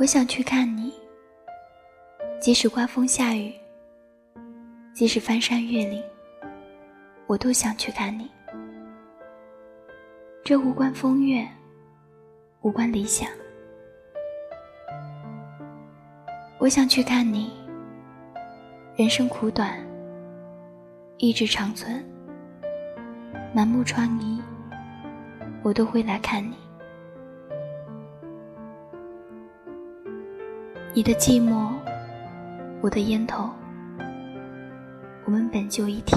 我想去看你，即使刮风下雨，即使翻山越岭，我都想去看你。这无关风月，无关理想。我想去看你。人生苦短，意志长存。满目疮痍，我都会来看你。你的寂寞，我的烟头，我们本就一体。